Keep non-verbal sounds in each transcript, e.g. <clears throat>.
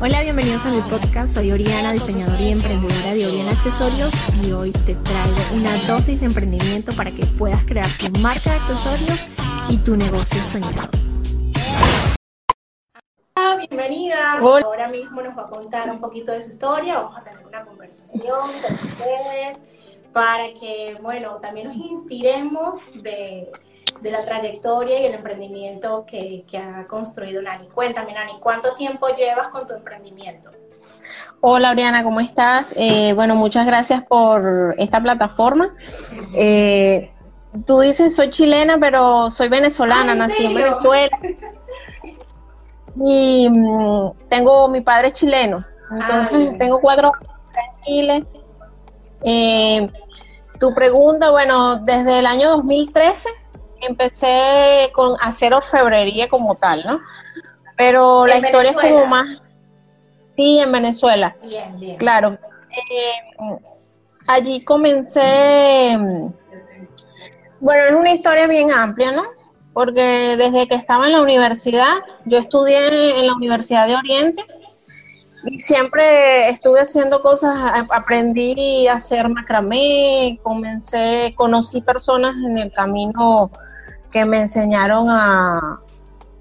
Hola, bienvenidos a mi podcast. Soy Oriana, diseñadora y emprendedora de Oriana Accesorios y hoy te traigo una dosis de emprendimiento para que puedas crear tu marca de accesorios y tu negocio soñado. Bienvenida. Ahora mismo nos va a contar un poquito de su historia. Vamos a tener una conversación con ustedes para que, bueno, también nos inspiremos de de la trayectoria y el emprendimiento que, ha construido Nani. Cuéntame, Nani, ¿cuánto tiempo llevas con tu emprendimiento? Hola, Oriana, ¿cómo estás? Eh, bueno, muchas gracias por esta plataforma. Eh, tú dices, soy chilena, pero soy venezolana, nací en Venezuela. <laughs> Y mm, tengo, mi padre es chileno, entonces tengo cuatro en Chile. Eh, tu pregunta, bueno, desde el año 2013 empecé con hacer orfebrería como tal, ¿no? Pero la historia es como más... Sí, en Venezuela. Bien, bien. Claro. Eh, allí comencé... Bueno, es una historia bien amplia, ¿no? Porque desde que estaba en la universidad, yo estudié en la Universidad de Oriente siempre estuve haciendo cosas, aprendí a hacer macramé, comencé, conocí personas en el camino que me enseñaron a,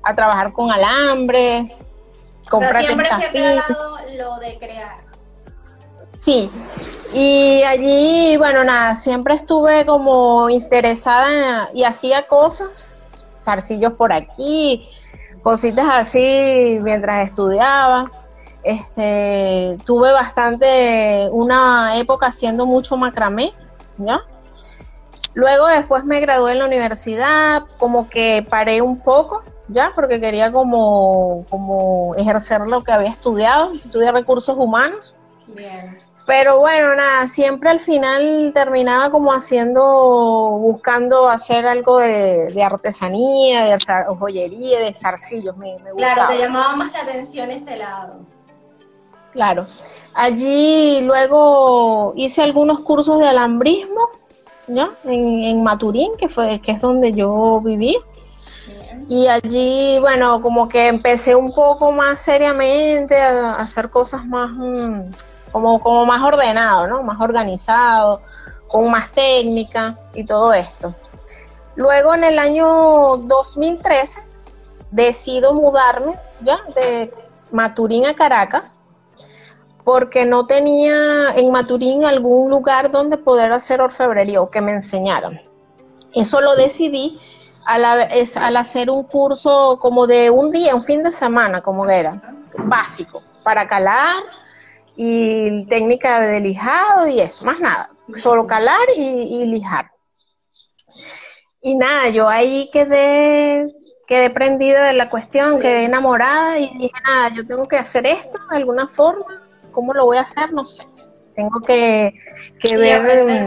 a trabajar con alambres, comprar o siempre se lo de crear. Sí, y allí, bueno, nada, siempre estuve como interesada y hacía cosas, zarcillos por aquí, cositas así mientras estudiaba. Este, tuve bastante, una época haciendo mucho macramé, ¿ya? Luego después me gradué en la universidad, como que paré un poco, ya, porque quería como, como ejercer lo que había estudiado, estudié recursos humanos. Bien. Pero bueno, nada, siempre al final terminaba como haciendo, buscando hacer algo de, artesanía, de joyería, de zarcillos. Me, me claro, te llamaba más la atención ese lado. Claro. Allí luego hice algunos cursos de alambrismo ¿ya? En, Maturín, que, fue, que es donde yo viví. Y allí, bueno, como que empecé un poco más seriamente a, hacer cosas más, mm, como, como más ordenado, ¿no? Más organizado, con más técnica y todo esto. Luego en el año 2013 decido mudarme, ¿ya? De Maturín a Caracas porque no tenía en Maturín algún lugar donde poder hacer orfebrería o que me enseñaran. Eso lo decidí al, hacer un curso como de un día, un fin de semana, como era, básico, para calar y técnica de lijado y eso, más nada, solo calar y, lijar. Y nada, yo ahí quedé quedé prendida de la cuestión, quedé enamorada y dije, nada, yo tengo que hacer esto de alguna forma ¿Cómo lo voy a hacer? No sé. Tengo que, ver.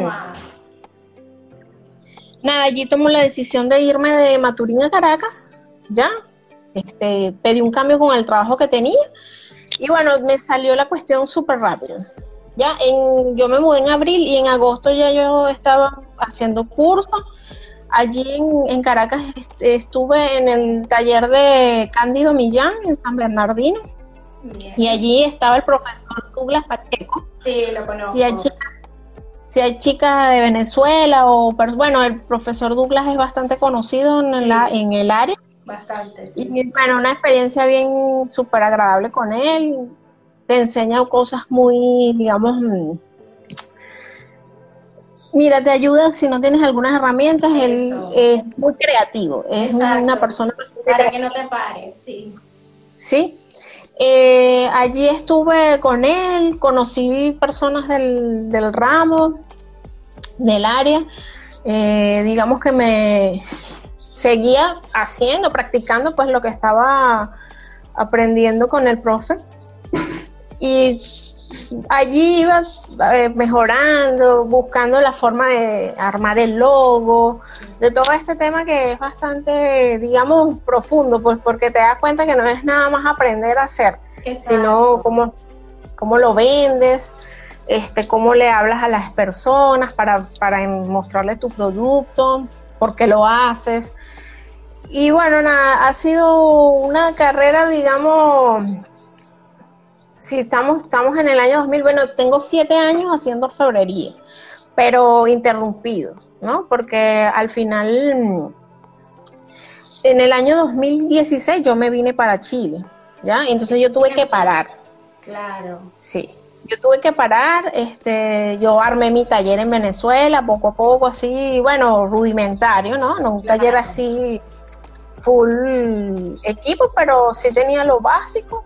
Nada, allí tomo la decisión de irme de Maturín a Caracas, ya. Este, pedí un cambio con el trabajo que tenía y bueno, me salió la cuestión súper rápido. Ya, en, yo me mudé en abril y en agosto ya yo estaba haciendo cursos. Allí en, en, Caracas estuve en el taller de Cándido Millán en San Bernardino y allí estaba el profesor Douglas Pacheco. Sí, lo conozco. Si hay, chicas de Venezuela o, bueno, el profesor Douglas es bastante conocido en, en el área. Bastante, sí. Y bueno, una experiencia bien súper agradable con él. Te enseña cosas muy, digamos, mm, Mira, te ayuda si no tienes algunas herramientas. Él es muy creativo. Es una persona. Para que no te pares, sí. Sí, eh, allí estuve con él, conocí personas del, del ramo, del área, eh, digamos que me seguía haciendo, practicando pues lo que estaba aprendiendo con el profe. Y allí iba eh, mejorando, buscando la forma de armar el logo, de todo este tema que es bastante, digamos, profundo, pues porque te das cuenta que no es nada más aprender a hacer, sino cómo, cómo lo vendes, este, cómo le hablas a las personas para, para mostrarle tu producto, por qué lo haces. Y bueno, nada, ha sido una carrera, digamos, si estamos, estamos en el año 2000, bueno, tengo siete años haciendo orfebrería, pero interrumpido, ¿no? Porque al final, en el año 2016 yo me vine para Chile, ¿ya? Entonces yo tuve que parar. Claro. Sí yo tuve que parar, este, yo armé mi taller en Venezuela, poco a poco, así, bueno, rudimentario, ¿no? No un taller así full equipo, pero sí tenía lo básico.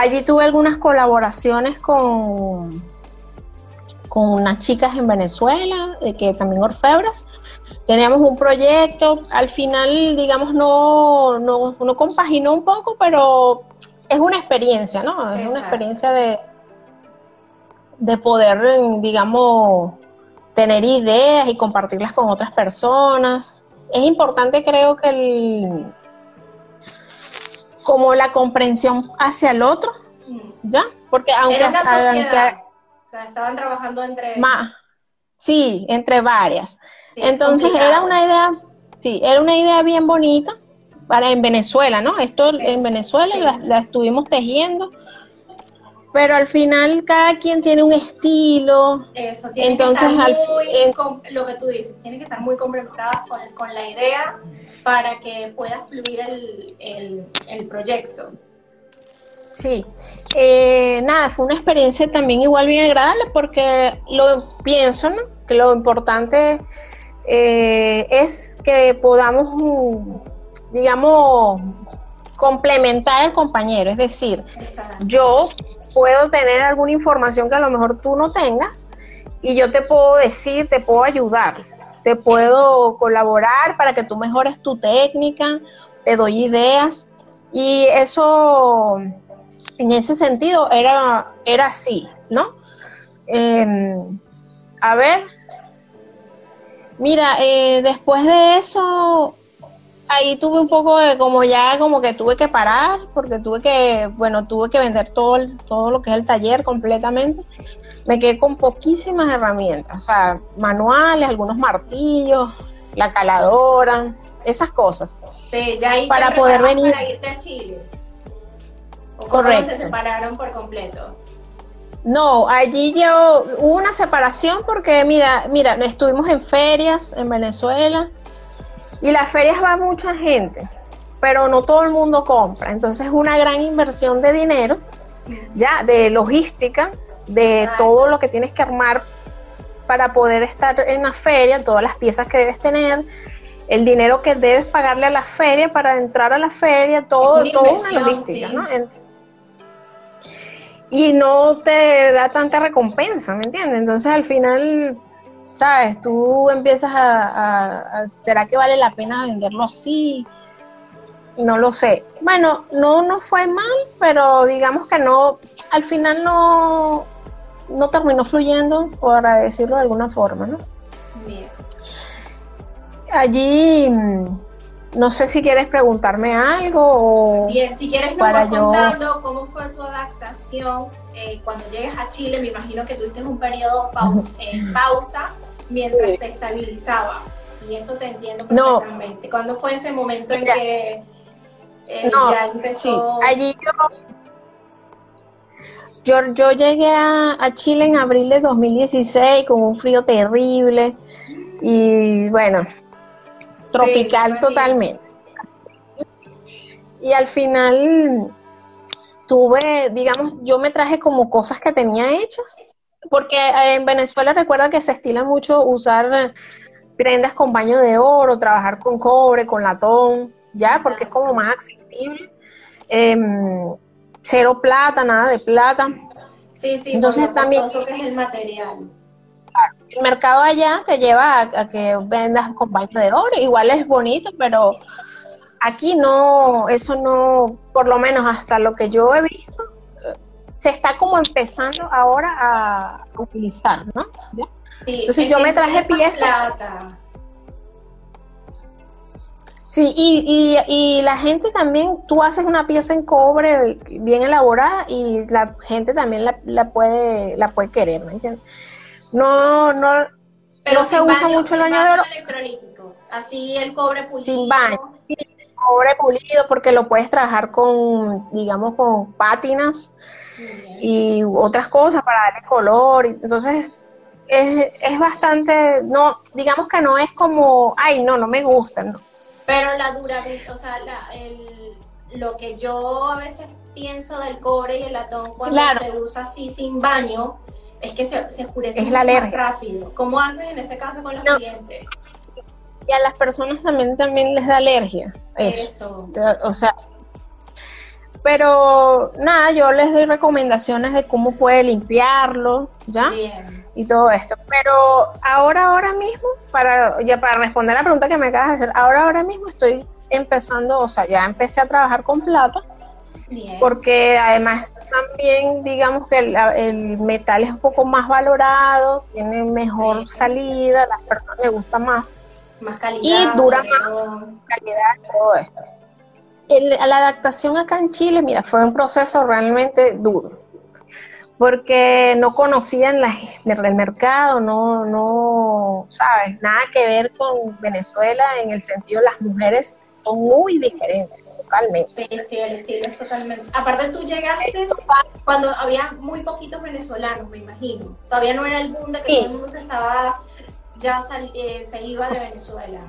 Allí tuve algunas colaboraciones con, con unas chicas en Venezuela, que también orfebras. Teníamos un proyecto, al final, digamos, no, no, no compaginó un poco, pero es una experiencia, ¿no? Es una experiencia de, de poder, digamos, tener ideas y compartirlas con otras personas. Es importante, creo que el, como la comprensión hacia el otro, ¿ya? Porque aunque, o sea, estaban trabajando entre más, sí, entre varias. Entonces era una idea, sí, era una idea bien bonita para en Venezuela, ¿no? Esto en Venezuela la, la, estuvimos tejiendo pero al final cada quien tiene un estilo. Eso, tiene entonces que estar muy, lo que tú dices, tiene que estar muy comprometidas con, con, la idea para que pueda fluir el, el, proyecto. Sí, eh, nada, fue una experiencia también igual bien agradable porque lo pienso, ¿no? Que lo importante eh, es que podamos, digamos, complementar al compañero, es decir, yo puedo tener alguna información que a lo mejor tú no tengas y yo te puedo decir, te puedo ayudar, te puedo colaborar para que tú mejores tu técnica, te doy ideas y eso en ese sentido era, era así, ¿no? Em, a ver, mira, eh, después de eso ahí tuve un poco de como ya como que tuve que parar porque tuve que, bueno, tuve que vender todo, todo lo que es el taller completamente. Me quedé con poquísimas herramientas, o sea, manuales, algunos martillos, la caladora, esas cosas. Sí, ya ahí para poder venir. Para irte a Chile. ¿O Correcto. se separaron por completo? No, allí yo hubo una separación porque mira, mira, estuvimos en ferias en Venezuela y las ferias va mucha gente, pero no todo el mundo compra. Entonces es una gran inversión de dinero, ya, de logística, de todo lo que tienes que armar para poder estar en la feria, todas las piezas que debes tener, el dinero que debes pagarle a la feria para entrar a la feria, todo, es todo una logística, ¿no? y no te da tanta recompensa, ¿me entiendes? Entonces al final ¿sabes? Tú empiezas a, ¿será que vale la pena venderlo así? No lo sé. Bueno, no, no fue mal, pero digamos que no, al final no, no terminó fluyendo, para decirlo de alguna forma, ¿no? Bien. Allí, no sé si quieres preguntarme algo o... Bien, si quieres nos para yo... contando cómo fue tu adaptación eh, cuando llegues a Chile, me imagino que tuviste un periodo pausa, eh, pausa mientras te estabilizaba. Y eso te entiendo perfectamente. ¿Cuándo fue ese momento en que eh, ya empezó? allí yo, yo, llegué a, Chile en abril de 2016 con un frío terrible y bueno, tropical totalmente. Y al final tuve, digamos, yo me traje como cosas que tenía hechas, porque en Venezuela recuerda que se estila mucho usar prendas con baño de oro, trabajar con cobre, con latón, ya, porque es como más accesible. Em, cero plata, nada de plata. Sí, sí, entonces también que es el material. El mercado allá te lleva a, que vendas con baño de oro, igual es bonito, pero Aquí no, eso no, por lo menos hasta lo que yo he visto, se está como empezando ahora a utilizar, ¿no? Entonces yo me traje piezas. Sí, y, y, la gente también, tú haces una pieza en cobre bien elaborada y la gente también la, puede la puede querer, ¿me entiendes? No, no, Pero se usa mucho el baño de oro. electrolítico, así el cobre pulido. Sin baño, cobre pulido porque lo puedes trabajar con, digamos, con pátinas y otras cosas para darle color. Entonces, es, es bastante, no, digamos que no es como, ay, no, no me gusta, no pero la durabilidad, o sea, lo que yo a veces pienso del cobre y el latón cuando se usa así sin baño, es que se, se oscurece es la más rápido. ¿Cómo haces en ese caso con los clientes? Y a las personas también, también les da alergia. Eso. O sea, pero nada, yo les doy recomendaciones de cómo puede limpiarlo, ¿ya? Y todo esto. Pero ahora, ahora mismo, para, ya para responder la pregunta que me acabas de hacer, ahora, ahora mismo estoy empezando, o sea, ya empecé a trabajar con plata. Porque además también digamos que el, metal es un poco más valorado, tiene mejor salida, a las personas les gusta más. Más calidad. Y dura más calidad todo esto la adaptación acá en Chile, mira, fue un proceso realmente duro, porque no conocían la, el mercado, no, no, sabes, nada que ver con Venezuela en el sentido las mujeres son muy diferentes. Totalmente. Sí, sí, el estilo es totalmente. Aparte, tú llegaste cuando había muy poquitos venezolanos, me imagino. Todavía no era el boom de que todo el mundo se estaba, ya eh, se iba de Venezuela.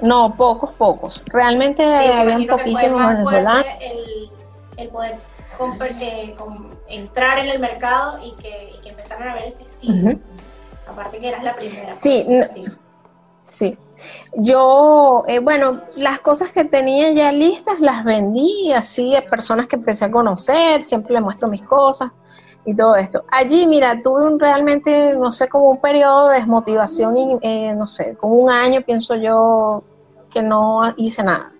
No, pocos, pocos. Realmente habían poquísimos venezolanos. El, poder eh, entrar en el mercado y que, empezaran a ver ese estilo. Aparte que eras la primera. Sí, sí. Yo, eh, bueno, las cosas que tenía ya listas las vendí así a personas que empecé a conocer, siempre les muestro mis cosas y todo esto. Allí, mira, tuve un realmente, no sé, como un periodo de desmotivación, y, eh, no sé, como un año, pienso yo, que no hice nada.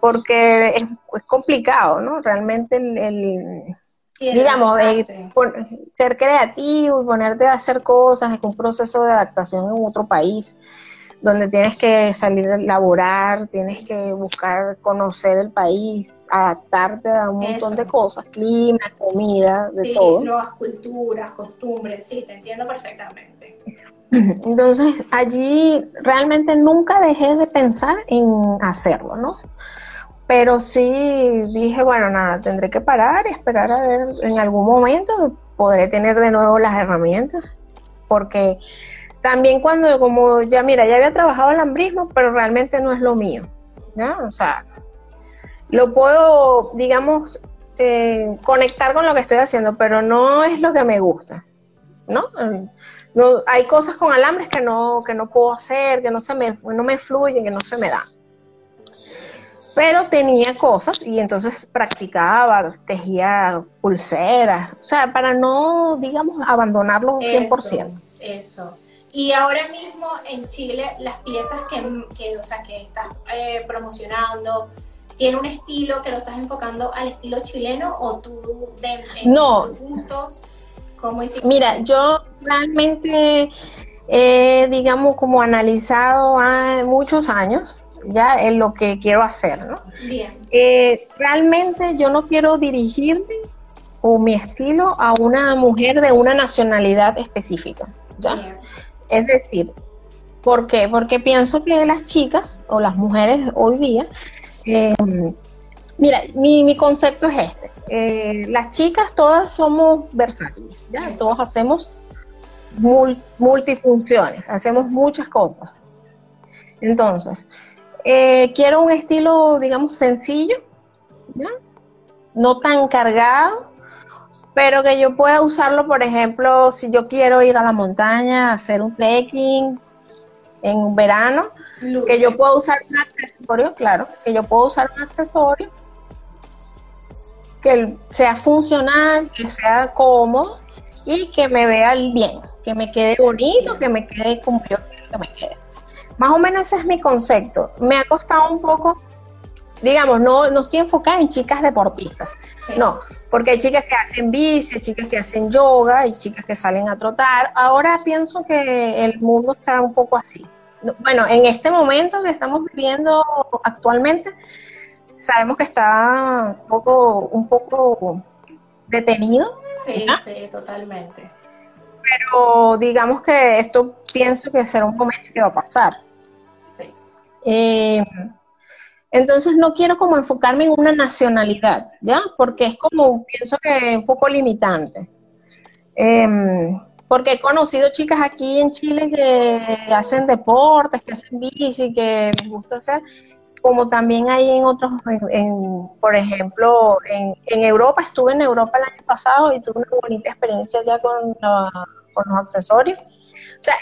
Porque es, complicado, ¿no? Realmente el, digamos, ser creativo y ponerte a hacer cosas, es un proceso de adaptación en otro país donde tienes que salir a laborar, tienes que buscar conocer el país, adaptarte a un montón de cosas, clima, comida, de todo. Nuevas culturas, costumbres, sí, te entiendo perfectamente. <laughs> Entonces allí realmente nunca dejé de pensar en hacerlo, ¿no? Pero sí dije, bueno, nada, tendré que parar y esperar a ver en algún momento podré tener de nuevo las herramientas, porque también cuando, como ya mira, ya había trabajado el hambrismo, pero realmente no es lo mío, ¿no? O sea, lo puedo, digamos, eh, conectar con lo que estoy haciendo, pero no es lo que me gusta, ¿no? no hay cosas con alambres que no, que no puedo hacer, que no se me, no me fluyen, que no se me dan. Pero tenía cosas y entonces practicaba, tejía pulseras, o sea, para no, digamos, abandonarlo 100%. Eso. Y ahora mismo en Chile, las piezas que, o sea, que estás eh, promocionando, ¿tiene un estilo que lo estás enfocando al estilo chileno o tú de, no. gustos? Mira, yo realmente he, digamos, como analizado muchos años ya en lo que quiero hacer, ¿no? Bien. Eh, realmente yo no quiero dirigirme o mi estilo a una mujer de una nacionalidad específica, ¿ya? Es decir, ¿por qué? Porque pienso que las chicas o las mujeres hoy día, eh, mira, mi, mi concepto es este. Eh, las chicas todas somos versátiles, ¿ya? Todos hacemos multifunciones, hacemos muchas cosas. Entonces, eh, quiero un estilo, digamos, sencillo, ¿ya? no tan cargado, pero que yo pueda usarlo, por ejemplo, si yo quiero ir a la montaña, hacer un trekking en verano, que yo pueda usar un accesorio, claro, que yo puedo usar un accesorio que sea funcional, que sea cómodo y que me vea bien, que me quede bonito, que me quede como yo quiero que me quede. Más o menos ese es mi concepto. Me ha costado un poco, digamos, no, no estoy enfocada en chicas deportistas, no, porque hay chicas que hacen bici, hay chicas que hacen yoga, hay chicas que salen a trotar. Ahora pienso que el mundo está un poco así. bueno, en este momento que estamos viviendo actualmente, sabemos que está un poco, un poco detenido. Sí, sí, totalmente. Pero digamos que esto pienso que será un momento que va a pasar. Sí. Eh, entonces no quiero como enfocarme en una nacionalidad, ¿ya? Porque es como, pienso que un poco limitante. Em, porque he conocido chicas aquí en Chile que hacen deportes, que hacen bici, que les gusta hacer, como también hay en otros, en, por ejemplo, en, Europa, estuve en Europa el año pasado y tuve una bonita experiencia ya con, los accesorios. O sea,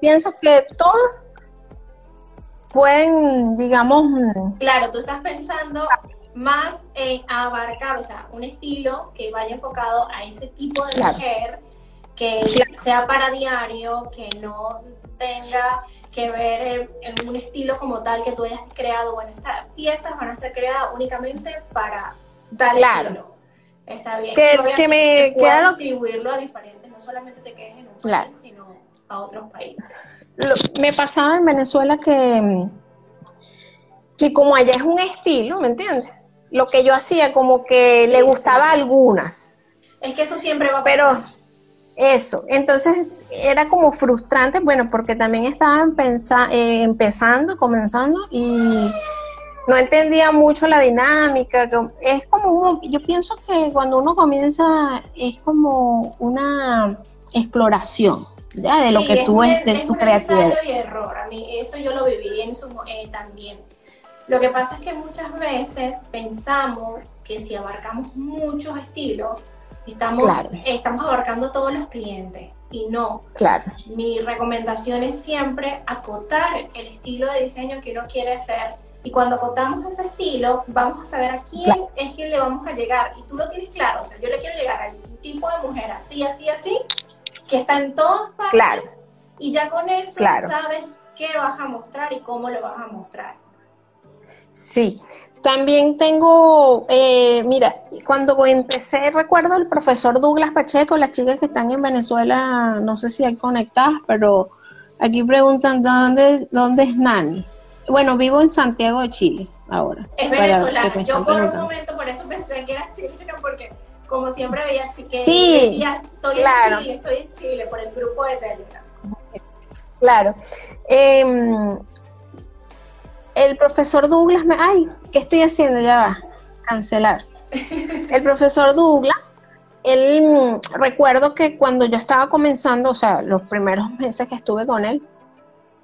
pienso que todas pueden, digamos... Claro, tú estás pensando más en abarcar, o sea, un estilo que vaya enfocado a ese tipo de mujer, que sea para diario, que no tenga que ver en, un estilo como tal que tú hayas creado. Bueno, estas piezas van a ser creadas únicamente para tal claro. Está bien. Que, me queda distribuirlo a diferentes, no solamente te quedes en un país, sino a otros países me pasaba en Venezuela que, que como allá es un estilo, ¿me entiendes? Lo que yo hacía como que le gustaba a algunas. Es que eso siempre va a pasar. Pero eso, entonces era como frustrante, bueno, porque también estaba eh, empezando, comenzando y no entendía mucho la dinámica. Es como, yo pienso que cuando uno comienza es como una exploración ya de lo que tú es, de tu creatividad. y error, a mí eso yo lo viví en su, eh, también. Lo que pasa es que muchas veces pensamos que si abarcamos muchos estilos, estamos, estamos abarcando todos los clientes y no. Claro. Mi recomendación es siempre acotar el estilo de diseño que uno quiere hacer y cuando acotamos ese estilo, vamos a saber a quién es que le vamos a llegar. Y tú lo tienes claro, o sea, yo le quiero llegar a un tipo de mujer así, así, así, que está en todas partes. Claro. Y ya con eso sabes qué vas a mostrar y cómo lo vas a mostrar. Sí, también tengo, eh, mira, cuando empecé, recuerdo el profesor Douglas Pacheco, las chicas que están en Venezuela, no sé si hay conectadas, pero aquí preguntan dónde, dónde es Nani. Bueno, vivo en Santiago de Chile ahora. Es venezolana. Yo por un momento por eso pensé que era chileno, porque como siempre veía que sí, decía, estoy en Chile, estoy en Chile, por el grupo de Telegram. Claro. Em, el profesor Douglas me... Ay, ¿qué estoy haciendo? Ya va. Cancelar. <laughs> El profesor Douglas, él recuerdo que cuando yo estaba comenzando, o sea, los primeros meses que estuve con él,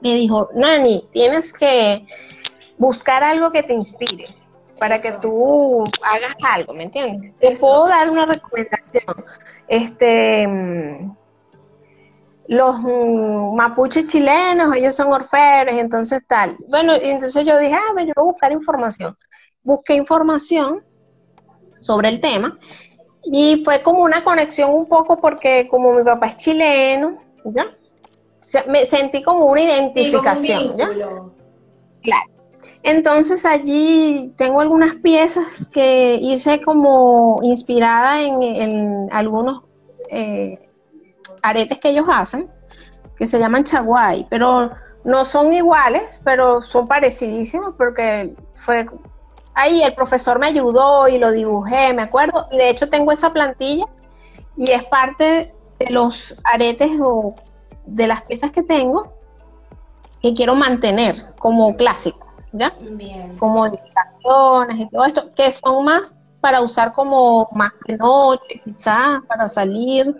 me dijo, Nani, tienes que buscar algo que te inspire para que tú hagas algo, ¿me entiendes? Te puedo dar una recomendación. Este, mm, los mm, mapuches chilenos, ellos son orfebres, entonces tal. Bueno, y entonces yo dije, ah, yo voy a buscar información. Busqué información sobre el tema y fue como una conexión un poco porque como mi papá es chileno, ¿ya? Me sentí como una identificación, ¿ya? Claro. Entonces allí tengo algunas piezas que hice como inspirada en, algunos eh, aretes que ellos hacen, que se llaman chaguay, pero no son iguales, pero son parecidísimos porque fue ahí el profesor me ayudó y lo dibujé, me acuerdo, y de hecho tengo esa plantilla y es parte de los aretes o de las piezas que tengo que quiero mantener como clásico. ¿Ya? Bien. Como indicaciones y todo esto, que son más para usar como más de noche, quizás, para salir,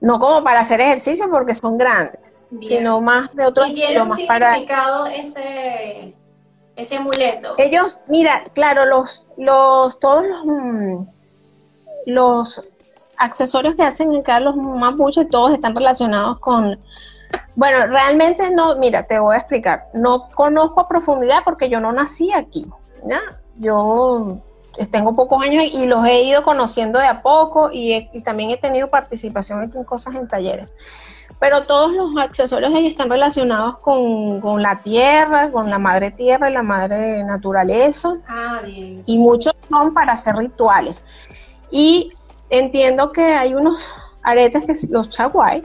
no como para hacer ejercicio porque son grandes, sino más de otro ¿Y más para ese ese amuleto. Ellos, mira, claro, los los todos los mm, los accesorios que hacen acá los mapuches todos están relacionados con bueno, realmente no, mira, te voy a explicar. No conozco a profundidad porque yo no nací aquí, ¿ya? Yo tengo pocos años y los he ido conociendo de a poco y, también he tenido participación en cosas en talleres. Pero todos los accesorios ahí están relacionados con, la tierra, con la madre tierra y la madre naturaleza. Ah, bien. Y muchos son para hacer rituales. Y entiendo que hay unos aretes que los chaguay,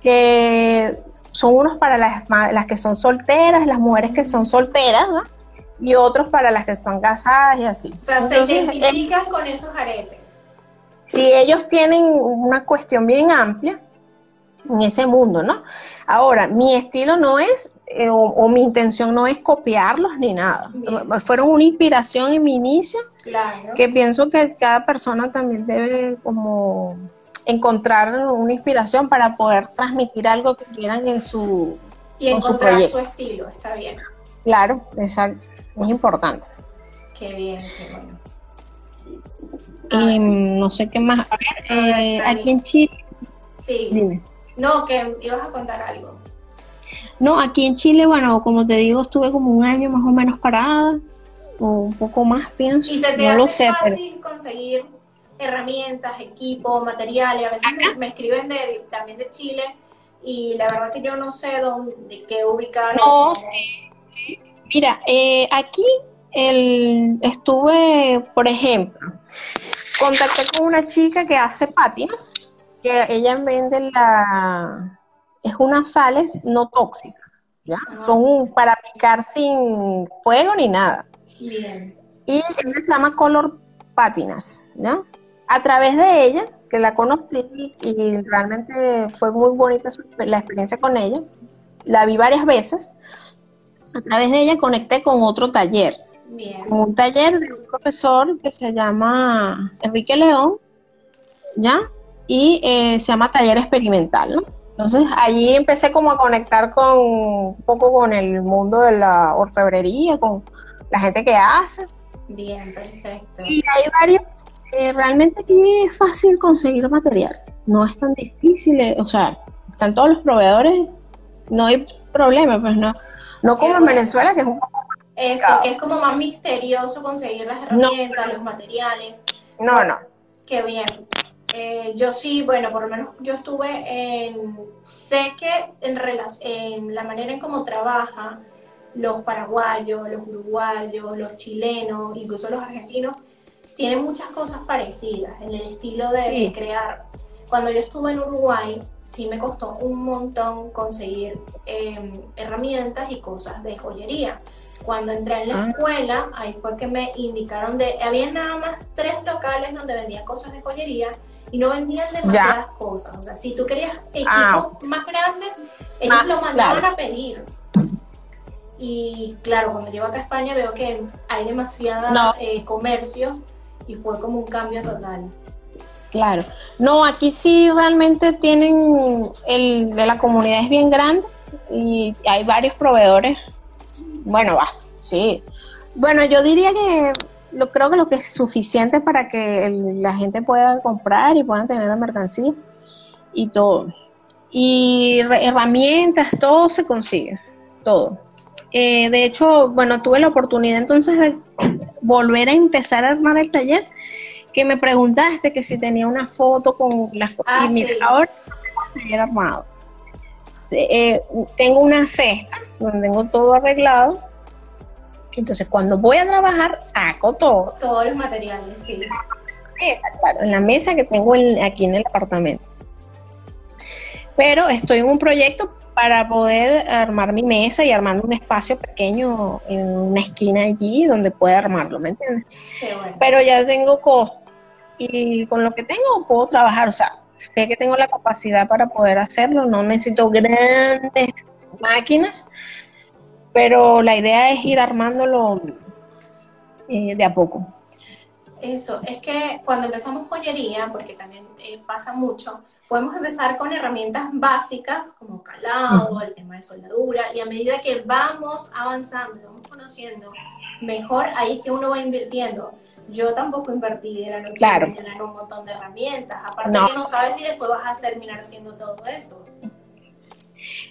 que son unos para las, las que son solteras, las mujeres que son solteras, ¿no? y otros para las que están casadas y así. O sea, se identifican con esos aretes. Si ellos tienen una cuestión bien amplia en ese mundo, ¿no? Ahora, mi estilo no es, eh, o, mi intención no es copiarlos ni nada. Fueron una inspiración en mi inicio, claro. que pienso que cada persona también debe como encontrar una inspiración para poder transmitir algo que quieran en su y encontrar su, estilo, está bien. Claro, exacto, es importante. Qué bien, qué bueno. Y no sé qué más. A ver, eh, aquí en Chile. Sí. Dime. No, que ibas a contar algo. No, aquí en Chile, bueno, como te digo, estuve como un año más o menos parada, o un poco más, pienso. ¿Y se te hace fácil conseguir herramientas, equipos, materiales. A veces me, escriben de, también de Chile y la verdad que yo no sé dónde, qué ubicar. No, sí, Mira, eh, aquí el, estuve, por ejemplo, contacté con una chica que hace pátinas, que ella vende la... Es unas sales no tóxicas, ¿ya? Ah. Son para picar sin fuego ni nada. Bien. Y ella se llama Color Pátinas, ¿ya? A través de ella, que la conocí y realmente fue muy bonita la experiencia con ella, la vi varias veces, a través de ella conecté con otro taller, un taller de un profesor que se llama Enrique León, ¿ya? Y eh, se llama Taller Experimental, ¿no? Entonces allí empecé como a conectar con un poco con el mundo de la orfebrería, con la gente que hace. Bien, perfecto. Y hay varios eh, realmente aquí es fácil conseguir material, no es tan difícil, eh, o sea, están todos los proveedores, no hay problema, pues no, no como en Venezuela que es un poco Eso, que es como más misterioso conseguir las herramientas, los materiales. No, no. Qué bien. Eh, yo sí, bueno, por lo menos yo estuve en, sé que en, en la manera en cómo trabaja los paraguayos, los uruguayos, los chilenos, incluso los argentinos, tienen muchas cosas parecidas en el estilo de, crear. Cuando yo estuve en Uruguay, sí me costó un montón conseguir em, herramientas y cosas de joyería. Cuando entré en la ah. escuela, ahí fue que me indicaron de, había nada más tres locales donde vendían cosas de joyería y no vendían demasiadas cosas. O sea, si tú querías equipos ah. más grandes, ellos lo mandaban a pedir. Y claro, cuando llego acá a España veo que hay demasiada eh, comercio y fue como un cambio total. Claro. No, aquí sí realmente tienen, el de la comunidad es bien grande y hay varios proveedores. Bueno, va, sí. Bueno, yo diría que lo creo que lo que es suficiente para que la gente pueda comprar y puedan tener la mercancía y todo. Y herramientas, todo se consigue, todo. Eh, de hecho, bueno, tuve la oportunidad entonces de volver a empezar a armar el taller, que me preguntaste que si tenía una foto con las cosas. Ah, y mira, ahora tengo el taller armado. Eh, tengo una cesta donde tengo todo arreglado. Entonces, cuando voy a trabajar, saco todo. Todos los materiales, sí. en la mesa que tengo aquí en el apartamento. Pero estoy en un proyecto para poder armar mi mesa y armar un espacio pequeño en una esquina allí donde pueda armarlo, ¿me entiendes? Pero ya tengo cosas y con lo que tengo puedo trabajar, o sea, sé que tengo la capacidad para poder hacerlo, no necesito grandes máquinas, pero la idea es ir armándolo eh, de a poco. Eso, es que cuando empezamos joyería, porque también eh, pasa mucho, podemos empezar con herramientas básicas como calado, el tema de soldadura, y a medida que vamos avanzando vamos conociendo mejor, ahí es que uno va invirtiendo. Yo tampoco invertí de la noche claro. en un montón de herramientas, aparte que no sabes si después vas a terminar haciendo todo eso.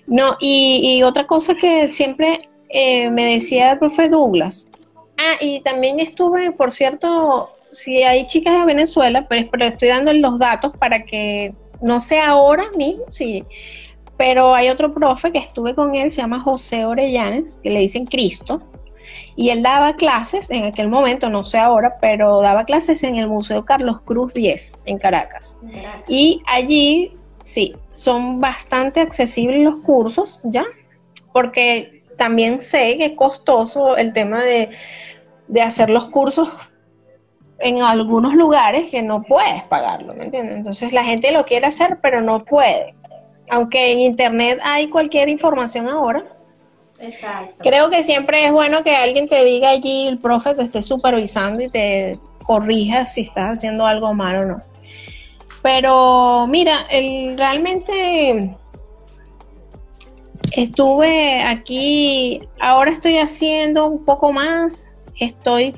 No, y, otra cosa que siempre eh, me decía el profe Douglas, ah, y también estuve, por cierto, si hay chicas de Venezuela, pero, estoy dando los datos para que no sé ahora mismo, sí, pero hay otro profe que estuve con él, se llama José Orellanes, que le dicen Cristo, y él daba clases en aquel momento, no sé ahora, pero daba clases en el Museo Carlos Cruz 10 en Caracas. Y allí sí, son bastante accesibles los cursos, ¿ya? Porque también sé que es costoso el tema de, de hacer los cursos en algunos lugares que no puedes pagarlo, ¿me entiendes? Entonces la gente lo quiere hacer, pero no puede. Aunque en internet hay cualquier información ahora. Exacto. Creo que siempre es bueno que alguien te diga allí, el profe te esté supervisando y te corrija si estás haciendo algo mal o no. Pero mira, el, realmente estuve aquí, ahora estoy haciendo un poco más, estoy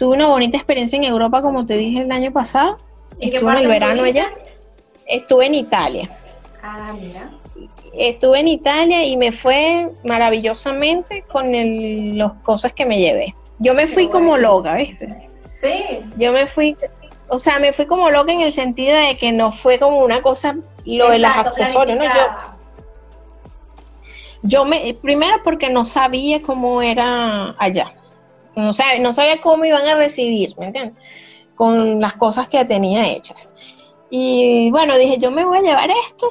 Tuve una bonita experiencia en Europa, como te dije el año pasado. Estuve en el verano allá. Estuve en Italia. Ah, mira. Estuve en Italia y me fue maravillosamente con las cosas que me llevé. Yo me fui como loca, ¿viste? Sí. Yo me fui, o sea, me fui como loca en el sentido de que no fue como una cosa, lo de los accesorios, ¿no? Yo, yo me, primero porque no sabía cómo era allá. No sabía, no sabía cómo iban a recibir, ¿me entiendes? Con las cosas que tenía hechas. Y bueno, dije, yo me voy a llevar esto,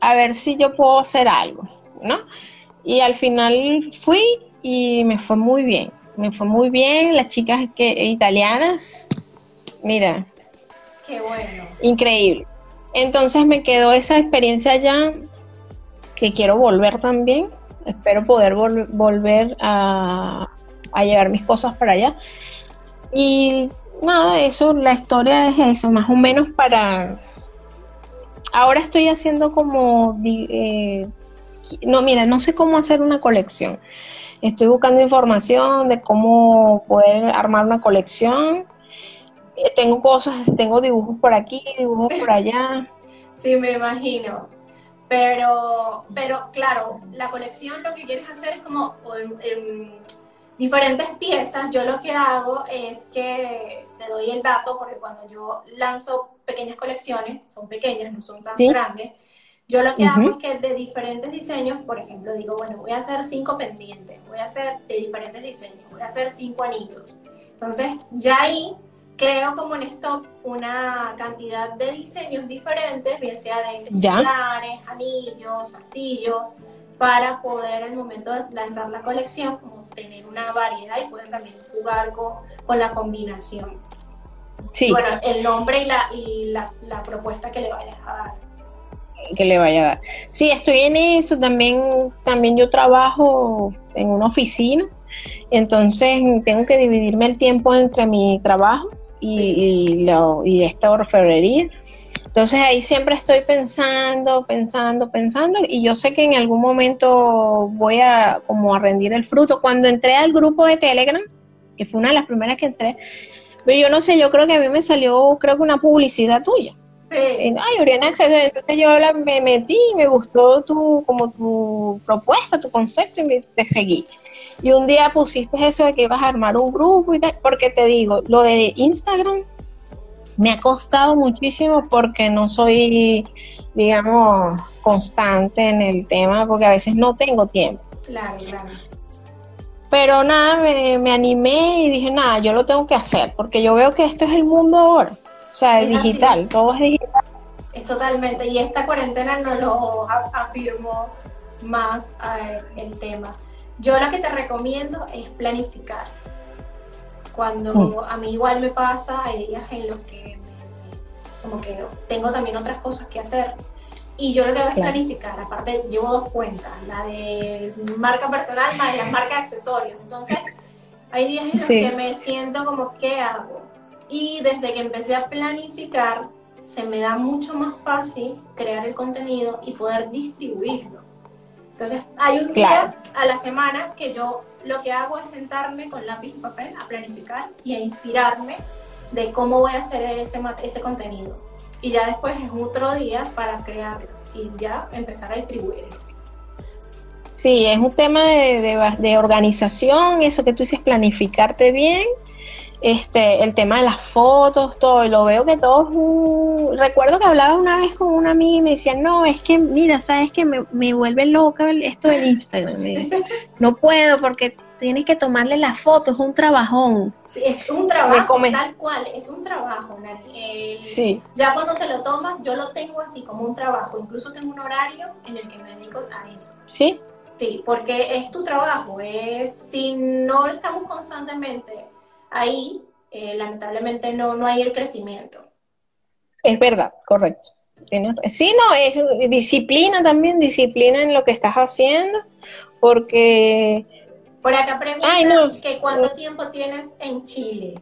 a ver si yo puedo hacer algo, ¿no? Y al final fui y me fue muy bien, me fue muy bien. Las chicas que, italianas, mira. Qué bueno. Increíble. Entonces me quedó esa experiencia allá que quiero volver también. Espero poder volver a, a llevar mis cosas para allá. Y nada, eso, la historia es eso, más o menos para... Ahora estoy haciendo como... Eh, no, mira, no sé cómo hacer una colección. Estoy buscando información de cómo poder armar una colección. Eh, tengo cosas, tengo dibujos por aquí, dibujos por allá. Sí, me imagino. Pero, pero claro, la colección lo que quieres hacer es como diferentes piezas, yo lo que hago es que te doy el dato, porque cuando yo lanzo pequeñas colecciones, son pequeñas, no son tan grandes, yo lo que hago es que de diferentes diseños, por ejemplo, digo, bueno, voy a hacer cinco pendientes, voy a hacer de diferentes diseños, voy a hacer cinco anillos. Entonces, ya ahí creo como en esto una cantidad de diseños diferentes, bien sea de pilares, anillos, arcillos, para poder al momento de lanzar la colección tener una variedad y pueden también jugar con, la combinación. Sí. bueno, el nombre y, la, y la, la propuesta que le vayas a dar que le vaya a dar. Sí, estoy en eso, también, también yo trabajo en una oficina, entonces tengo que dividirme el tiempo entre mi trabajo y, y, lo, y esta orfebrería. Entonces ahí siempre estoy pensando, pensando, pensando y yo sé que en algún momento voy a como a rendir el fruto. Cuando entré al grupo de Telegram, que fue una de las primeras que entré, pero yo no sé, yo creo que a mí me salió creo que una publicidad tuya. Sí. Ay, Oriana Entonces yo la, me metí, me gustó tu, como tu propuesta, tu concepto y me, te seguí. Y un día pusiste eso de que ibas a armar un grupo y tal, porque te digo, lo de Instagram me ha costado muchísimo porque no soy, digamos, constante en el tema, porque a veces no tengo tiempo. Claro, claro. Pero nada, me, animé y dije, nada, yo lo tengo que hacer, porque yo veo que esto es el mundo ahora. O sea, es, digital, todo es digital. Es totalmente, y esta cuarentena nos lo afirmó más eh, el tema. Yo lo que te recomiendo es planificar cuando mm. a mí igual me pasa, hay días en los que como que tengo también otras cosas que hacer. Y yo lo que hago es planificar. Aparte, llevo dos cuentas, la de marca personal más la marca de accesorios. Entonces, hay días en los que me siento como, ¿qué hago? Y desde que empecé a planificar, se me da mucho más fácil crear el contenido y poder distribuirlo. Entonces, hay un día a la semana que yo lo que hago es sentarme con lápiz y papel a planificar y a inspirarme de cómo voy a hacer ese, contenido. Y ya después es otro día para crearlo y ya empezar a distribuirlo. Sí, es un tema de, de, organización, eso que tú dices, planificarte bien, este, el tema de las fotos, todo, y lo veo que todo es Recuerdo que hablaba una vez con una amiga y me decía, no, es que, mira, sabes que me, me vuelve loca esto del Instagram. <laughs> no puedo porque tienes que tomarle la foto, es un trabajón. Sí, es un trabajo, tal cual, es un trabajo. sí. Ya cuando te lo tomas, yo lo tengo así como un trabajo, incluso tengo un horario en el que me dedico a eso. Sí. Sí, porque es tu trabajo, es si no estamos constantemente ahí, eh, lamentablemente no, no hay el crecimiento. Es verdad, correcto. Sí, no, es disciplina también, disciplina en lo que estás haciendo, porque... Por acá preguntan que cuánto tiempo tienes en Chile.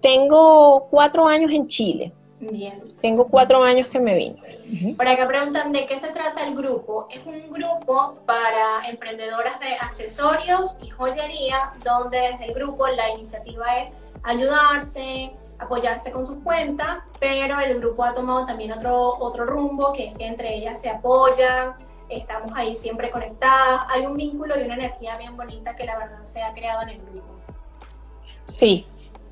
Tengo cuatro años en Chile. Bien. Tengo cuatro años que me vine. Por acá preguntan de qué se trata el grupo. Es un grupo para emprendedoras de accesorios y joyería, donde desde el grupo la iniciativa es ayudarse, apoyarse con su cuenta, pero el grupo ha tomado también otro, otro rumbo, que es que entre ellas se apoyan, estamos ahí siempre conectadas, hay un vínculo y una energía bien bonita que la verdad se ha creado en el grupo. Sí,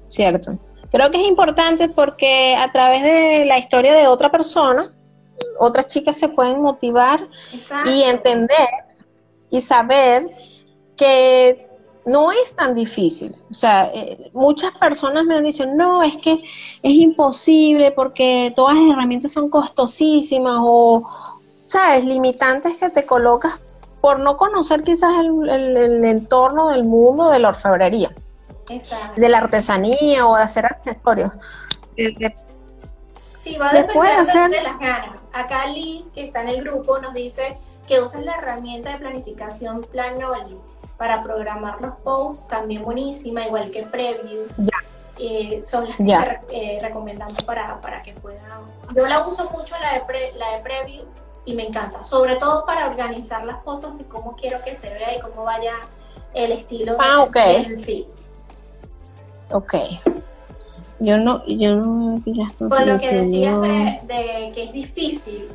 cierto. Creo que es importante porque a través de la historia de otra persona, otras chicas se pueden motivar y entender y saber que no es tan difícil. O sea, eh, muchas personas me han dicho, no, es que es imposible porque todas las herramientas son costosísimas o, ¿sabes? Limitantes que te colocas por no conocer quizás el, entorno del mundo de la orfebrería, de la artesanía o de hacer accesorios. Sí, va a depender de las ganas. Acá Liz, que está en el grupo, nos dice que usas la herramienta de planificación Planoli para programar los posts, también buenísima, igual que Preview. Eh, son las que eh, recomendamos para, para, que puedan. Yo la uso mucho la de, la de Preview y me encanta, sobre todo para organizar las fotos de cómo quiero que se vea y cómo vaya el estilo ah, del feed. Ok. Yo no, yo no. Con lo que decías de, de que es difícil,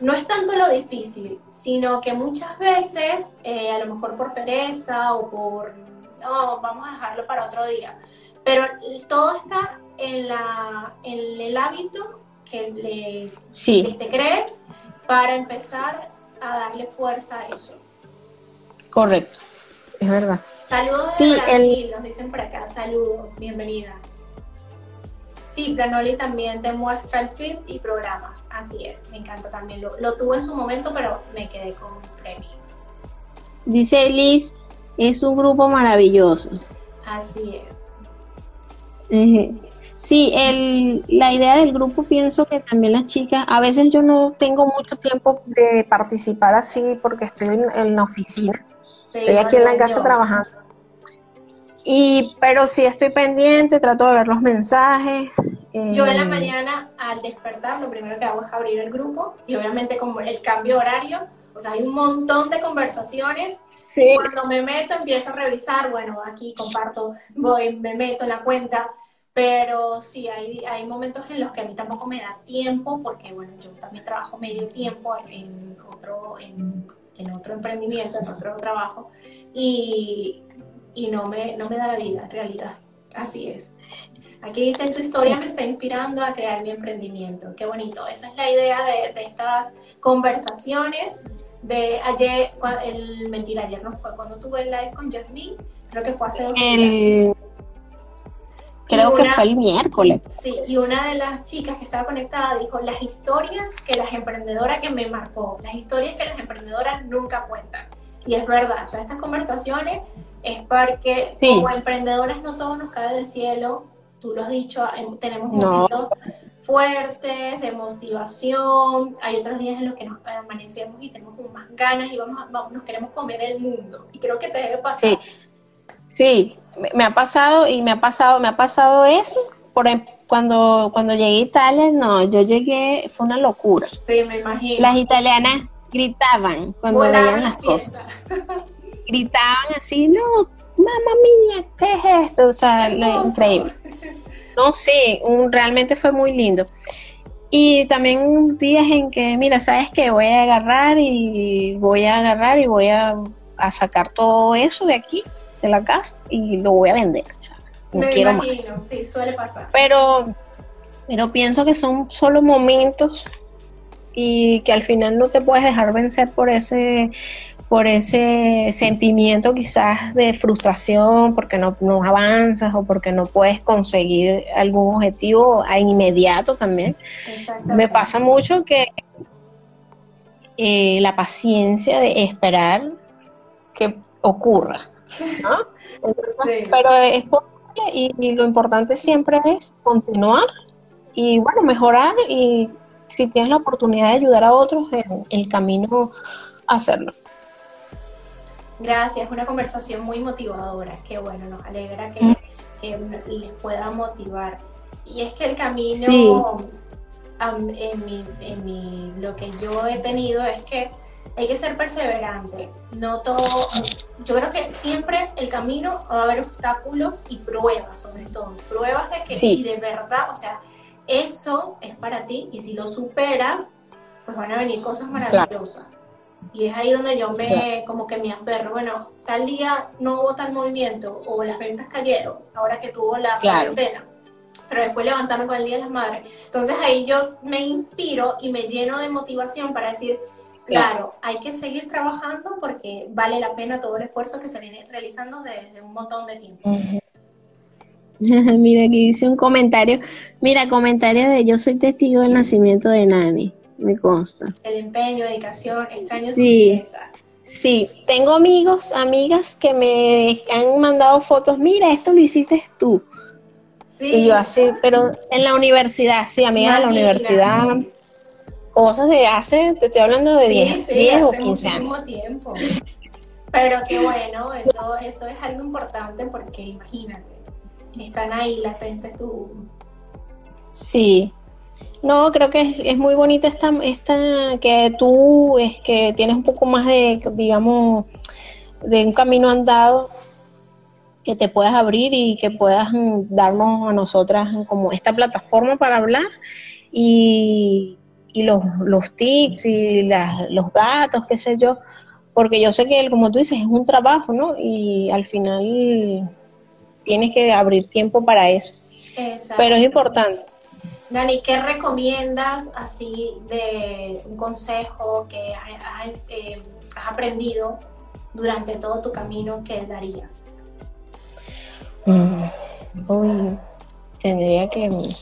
no es tanto lo difícil, sino que muchas veces, eh, a lo mejor por pereza o por, no, vamos a dejarlo para otro día, pero todo está en, la, en el hábito que, le, te crees para empezar a darle fuerza a eso. Correcto, es verdad. Saludos sí, de Brasil, nos dicen por acá, saludos, bienvenida. Sí, Planoli también te muestra el feed y programas. Así es, me encanta también. Lo, tuve en su momento, pero me quedé con premio. Dice Liz, es un grupo maravilloso. Así es. Sí, el, la idea del grupo pienso que también las chicas, a veces yo no tengo mucho tiempo de participar así porque estoy en, la oficina. estoy aquí en la casa trabajando. Y, pero sí estoy pendiente, trato de ver los mensajes. Yo en la eh, mañana al despertar lo primero que hago es abrir el grupo y obviamente como el cambio horario, o sea, hay un montón de conversaciones. Sí. Cuando me meto empiezo a revisar, bueno, aquí comparto, voy, me meto en la cuenta, pero sí, hay, hay momentos en los que a mí tampoco me da tiempo porque, bueno, yo también trabajo medio tiempo en otro, en, en otro emprendimiento, en otro trabajo y y no me, no me da la vida, en realidad. Así es. Aquí dice, tu historia me está inspirando a crear mi emprendimiento. Qué bonito. Esa es la idea de, estas conversaciones. De ayer, el, mentira, ayer no fue, cuando tuve el live con Jasmine, creo que fue hace dos días. Creo que fue el miércoles. Sí, y una de las chicas que estaba conectada dijo, las historias que las emprendedoras que me marcó, las historias que las emprendedoras nunca cuentan. Y es verdad, o sea, estas conversaciones es porque como emprendedoras no todo nos cae del cielo, tú lo has dicho, tenemos momentos fuertes, de motivación, hay otros días en los que nos amanecemos y tenemos más ganas y vamos, nos queremos comer el mundo. Y creo que te debe pasar. Sí. sí, me ha pasado y me ha pasado, me ha pasado eso por cuando cuando llegué a Italia, no, yo llegué, fue una locura. Sí, me imagino. Las italianas gritaban cuando veían las cosas. gritaban así, no, mamá mía, ¿qué es esto? O sea, increíble. No, sí, un, realmente fue muy lindo. Y también días en que, mira, ¿sabes qué? Voy a agarrar y voy a agarrar y voy a, sacar todo eso de aquí, de la casa, y lo voy a vender. no quiero más. Sí, suele pasar. Pero, pero pienso que son solo momentos y que al final no te puedes dejar vencer por ese por ese sentimiento quizás de frustración porque no, no avanzas o porque no puedes conseguir algún objetivo a inmediato también. Me pasa mucho que eh, la paciencia de esperar que ocurra, ¿no? <laughs> Pero es posible y, lo importante siempre es continuar y bueno, mejorar y si tienes la oportunidad de ayudar a otros en el camino, hacerlo. Gracias, una conversación muy motivadora. Qué bueno, nos alegra que, les pueda motivar. Y es que el camino, en, mi, en mi, lo que yo he tenido es que hay que ser perseverante. No todo, yo creo que siempre el camino va a haber obstáculos y pruebas, sobre todo. Pruebas de que si de verdad, o sea, eso es para ti y si lo superas, pues van a venir cosas maravillosas. Y es ahí donde yo me, como que me aferro, bueno, tal día no hubo tal movimiento o las ventas cayeron, ahora que tuvo la cuarentena, pero después levantarme con el Día de las Madres. Entonces ahí yo me inspiro y me lleno de motivación para decir, claro, hay que seguir trabajando porque vale la pena todo el esfuerzo que se viene realizando desde un montón de tiempo. <laughs> Mira, aquí dice un comentario. Mira, comentario de yo soy testigo del nacimiento de Nani me consta. El empeño, dedicación, extraño sí. Sí, tengo amigos, amigas que me han mandado fotos, mira, esto lo hiciste tú. Sí. Y yo así, pero en la universidad, sí, amiga de la universidad, cosas de hace, te estoy hablando de 10, 10 o 15 años. tiempo. Pero qué bueno, eso, eso es algo importante porque imagínate, están ahí latentes tu... Sí, no, creo que es, muy bonita esta, esta, que tú es que tienes un poco más de, digamos, de un camino andado que te puedas abrir y que puedas mm, darnos a nosotras como esta plataforma para hablar y, y los, los tips y los datos, qué sé yo, porque yo sé que, como tú dices, es un trabajo, ¿no? Y al final tienes que abrir tiempo para eso. Pero es importante. Dani, ¿qué recomiendas así de un consejo que has, eh, aprendido durante todo tu camino que darías? Mm, tendría que...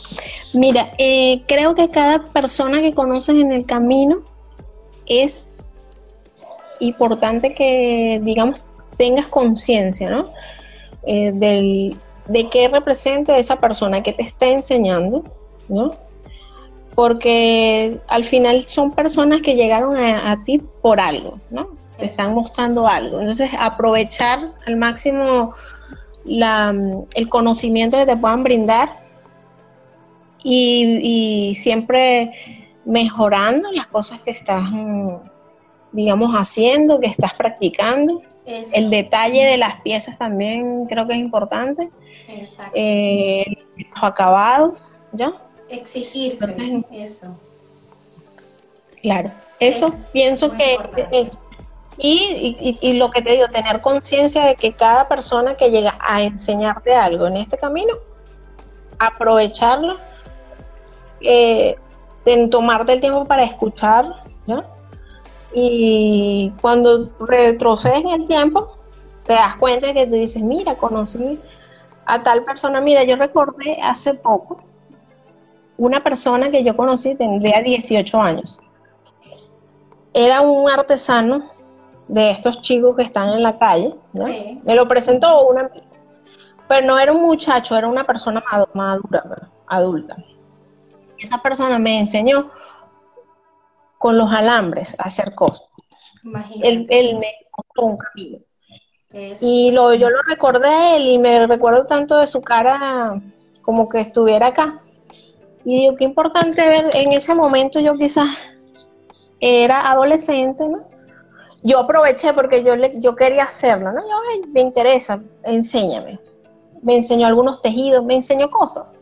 Mira, eh, creo que cada persona que conoces en el camino es importante que, digamos, tengas conciencia, ¿no? Eh, del, de qué representa esa persona que te está enseñando, ¿no? Porque al final son personas que llegaron a, ti por algo, ¿no? Te están mostrando algo. Entonces, aprovechar al máximo el conocimiento que te puedan brindar y, siempre mejorando las cosas que estás, digamos, haciendo, que estás practicando. El detalle de las piezas también creo que es importante. Eh, los acabados, ¿ya? Exigirse, eso. Claro, eso pienso que y, y, lo que te digo, tener conciencia de que cada persona que llega a enseñarte algo en este camino, aprovecharlo, eh, en tomarte el tiempo para escuchar, ¿no? Y cuando retrocedes en el tiempo, te das cuenta que te dices, mira, conocí a tal persona, mira, yo recordé hace poco una persona que yo conocí tendría 18 años. Era un artesano de estos chicos que están en la calle, Me lo presentó una pero no era un muchacho, era una persona madura, adulta. Esa persona me enseñó con los alambres a hacer cosas. Él, me mostró un camino. Y lo, yo lo recordé a él y me recuerdo tanto de su cara como que estuviera acá. Y digo, qué importante ver, en ese momento yo quizás era adolescente, ¿no? Yo aproveché porque yo, le, yo quería hacerlo, ¿no? Yo, me interesa, enséñame. Me enseñó algunos tejidos, me enseñó cosas.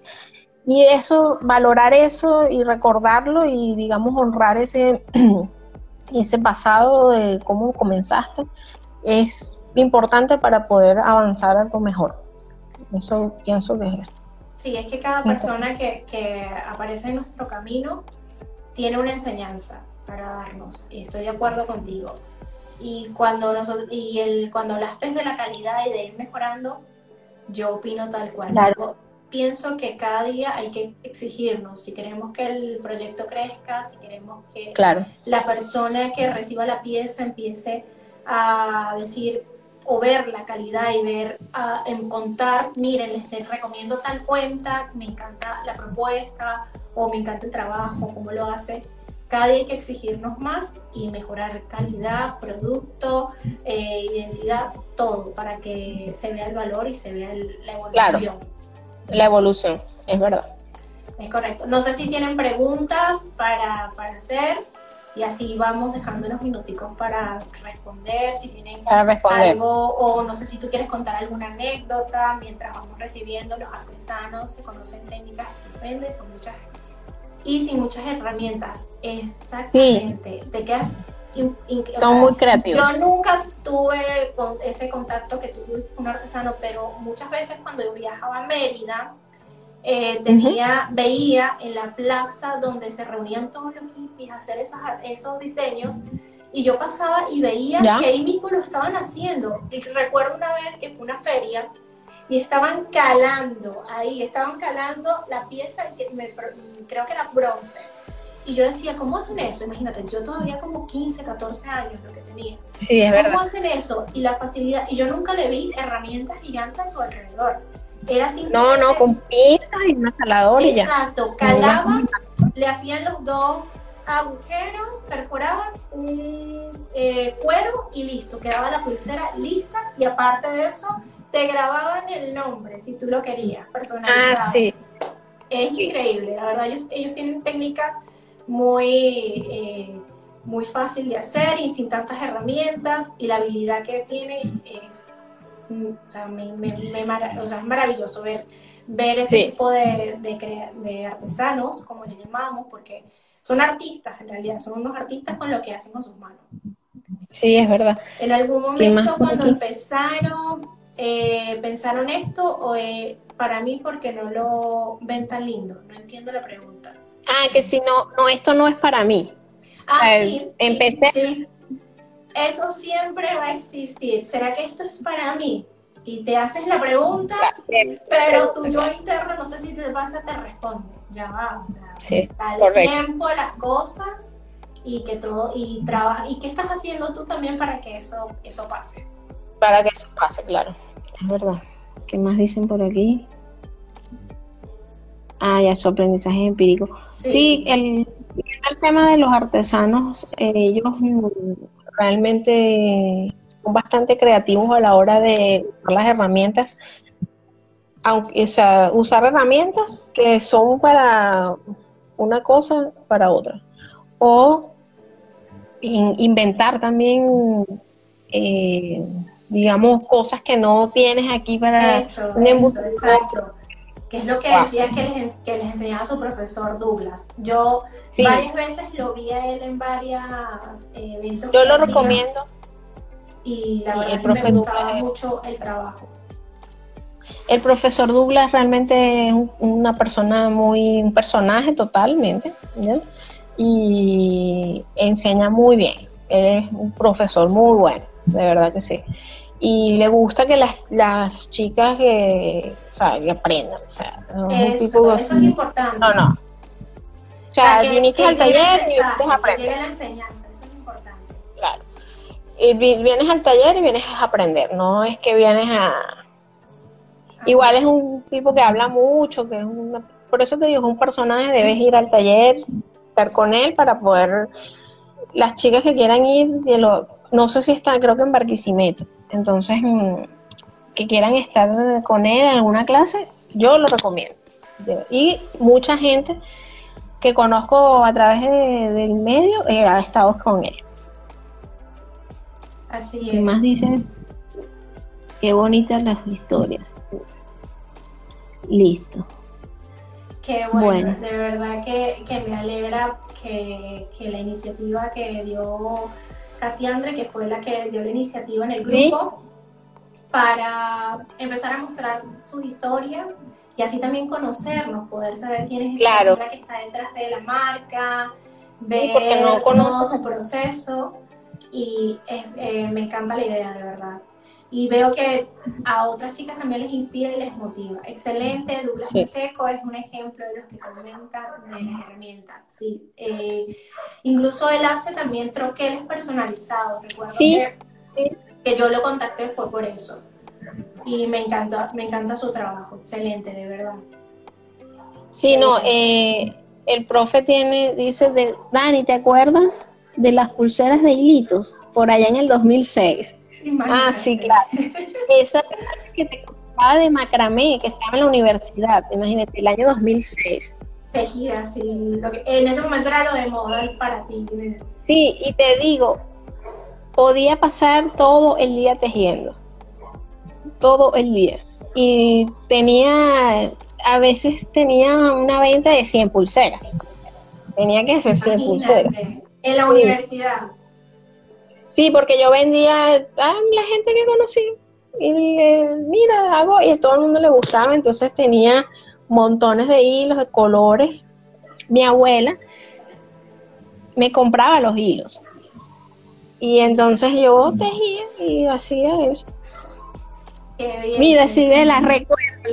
Y eso, valorar eso y recordarlo y, digamos, honrar ese, <clears throat> ese pasado de cómo comenzaste, es importante para poder avanzar algo mejor. Eso pienso que es eso. Sí, es que cada persona que, aparece en nuestro camino tiene una enseñanza para darnos, y estoy de acuerdo contigo. y cuando nosotros, y el, cuando hablaste de la calidad y de ir mejorando, yo opino tal cual. Pienso que cada día hay que exigirnos, si queremos que el proyecto crezca, si queremos que la persona que reciba la pieza empiece a decir o ver la calidad y ver, en contar, miren, les recomiendo tal cuenta, me encanta la propuesta o me encanta el trabajo, cómo lo hace. Cada día hay que exigirnos más y mejorar calidad, producto, eh, identidad, todo, para que se vea el valor y se vea la evolución. Claro, la evolución, es verdad. Es correcto. No sé si tienen preguntas para, para hacer y así vamos dejando unos minuticos para responder, si tienen algo o no sé si tú quieres contar alguna anécdota mientras vamos recibiendo los artesanos, se conocen técnicas estupendas, son muchas y sin muchas herramientas. Exactamente. Te quedas. Son muy creativos. Yo nunca tuve ese contacto que con un artesano, pero muchas veces cuando yo viajaba a Mérida, eh, tenía, veía en la plaza donde se reunían todos los hippies a hacer esas, esos diseños y yo pasaba y veía que ahí mismo lo estaban haciendo. Y recuerdo una vez que fue una feria y estaban calando ahí, estaban calando la pieza, que creo que era bronce. Y yo decía, ¿cómo hacen eso? Imagínate, yo todavía como 15, 14 años lo que tenía. Sí, es ¿Cómo verdad. hacen eso? Y la facilidad, y yo nunca le vi herramientas gigantes a su alrededor. Era simplemente... No, no, con pintas y un calador y ya. Exacto, calaban, le hacían los dos agujeros, perforaban un eh, cuero y listo, quedaba la pulsera lista y aparte de eso te grababan el nombre si tú lo querías, personalizado. Ah, sí. Es increíble, la verdad, ellos, ellos tienen técnica muy, eh, muy fácil de hacer y sin tantas herramientas y la habilidad que tienen es, mm, o sea, me, me, o sea, es maravilloso ver, ver ese tipo de, de, de artesanos, como les llamamos, porque son artistas en realidad, son unos artistas con lo que hacen con sus manos. Sí, es verdad. En algún momento cuando empezaron eh, pensaron esto o eh, para mí porque no lo ven tan lindo? No entiendo la pregunta. Ah, que si no, no, esto no es para mí. Ah, sí, empecé. Eso siempre va a existir. ¿Será que esto es para mí? Y te haces la pregunta, pero tu yo interno, no sé si te pasa, te responde. Ya va, o sea, sí, dale tiempo a las cosas y que todo, y trabaja, y qué estás haciendo tú también para que eso, eso pase para que eso pase, claro. Es verdad. ¿Qué más dicen por aquí? Ah, ya su aprendizaje empírico. Sí, el, el, tema de los artesanos, ellos realmente son bastante creativos a la hora de usar las herramientas, aunque o usar herramientas que son para una cosa, para otra. O inventar también eh, digamos, cosas que no tienes aquí para eso, un eso, exacto. Que es lo que decía que les, que les enseñaba su profesor Douglas. Yo varias veces lo vi a él en varios eh, eventos. Yo lo recomiendo. Y la verdad el me gustaba mucho el trabajo. El profesor Douglas realmente es una persona muy, un personaje totalmente, y enseña muy bien. Él es un profesor muy bueno, de verdad que sí y le gusta que las, las chicas que, o sea, que aprendan. O sea, eso, tipo eso es importante. No, no. O sea, viniste al taller y vienes a aprender. la enseñanza, eso es importante. Claro. Y vienes al taller y vienes a aprender, no es que vienes a... Igual es un tipo que habla mucho, que es una... Por eso te digo, es un personaje, debes ir al taller, estar con él para poder... Las chicas que quieran ir, no sé si están, creo que en Barquisimeto entonces, mm, que quieran estar con él en alguna clase, yo lo recomiendo. Y mucha gente que conozco a través del medio eh, ha estado con él. Así es. Y más dicen, qué bonitas las historias. Listo. Qué bueno, de verdad que, me alegra que, que la iniciativa que dio Katy Andre, que fue la que dio la iniciativa en el grupo, para empezar a mostrar sus historias y así también conocernos, poder saber quién es esa persona que está detrás de la marca, ver no su proceso. Y eh, me encanta la idea, de verdad. Y veo que a otras chicas también les inspira y les motiva. Excelente, Douglas sí. Pacheco es un ejemplo de los que comentan de las herramientas. Sí. Eh, incluso él hace también troqueles personalizados. Recuerdo que, que, yo lo contacté fue por eso. Y me encanta, me encanta su trabajo. Excelente, de verdad. Sí, no, eh, el profe tiene, dice, de, Dani, ¿te acuerdas de las pulseras de hilitos? Por allá en el 2006. Ah, sí, claro. <laughs> Esa que te contaba de macramé, que estaba en la universidad, imagínate, el año 2006. Tejida, sí. en ese momento era lo de moda para ti. Sí, y te digo, podía pasar todo el día tejiendo. Todo el día. Y tenía, a veces tenía una venta de 100 pulseras. Tenía que ser 100 pulseras. En la universidad. Sí, porque yo vendía a la gente que conocí. Y mira, hago, y a todo el mundo le gustaba, entonces tenía montones de hilos, de colores. Mi abuela me compraba los hilos. Y entonces yo tejía y hacía eso. Mira, si ve la recuerdo,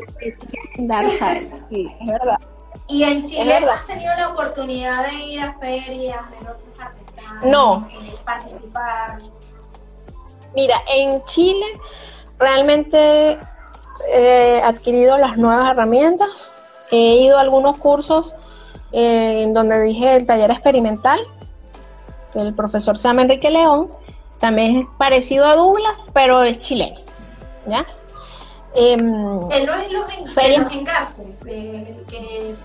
<laughs> sí, es verdad. Y en Chile has tenido la oportunidad de ir a ferias, de otros artesanos, no. Eh, participar. Mira, en Chile realmente he adquirido las nuevas herramientas, he ido a algunos cursos eh, en donde dije el taller experimental, el profesor se llama Enrique León, también es parecido a Douglas, pero es chileno, ¿ya? Em, Él no es los, en, los engarces, que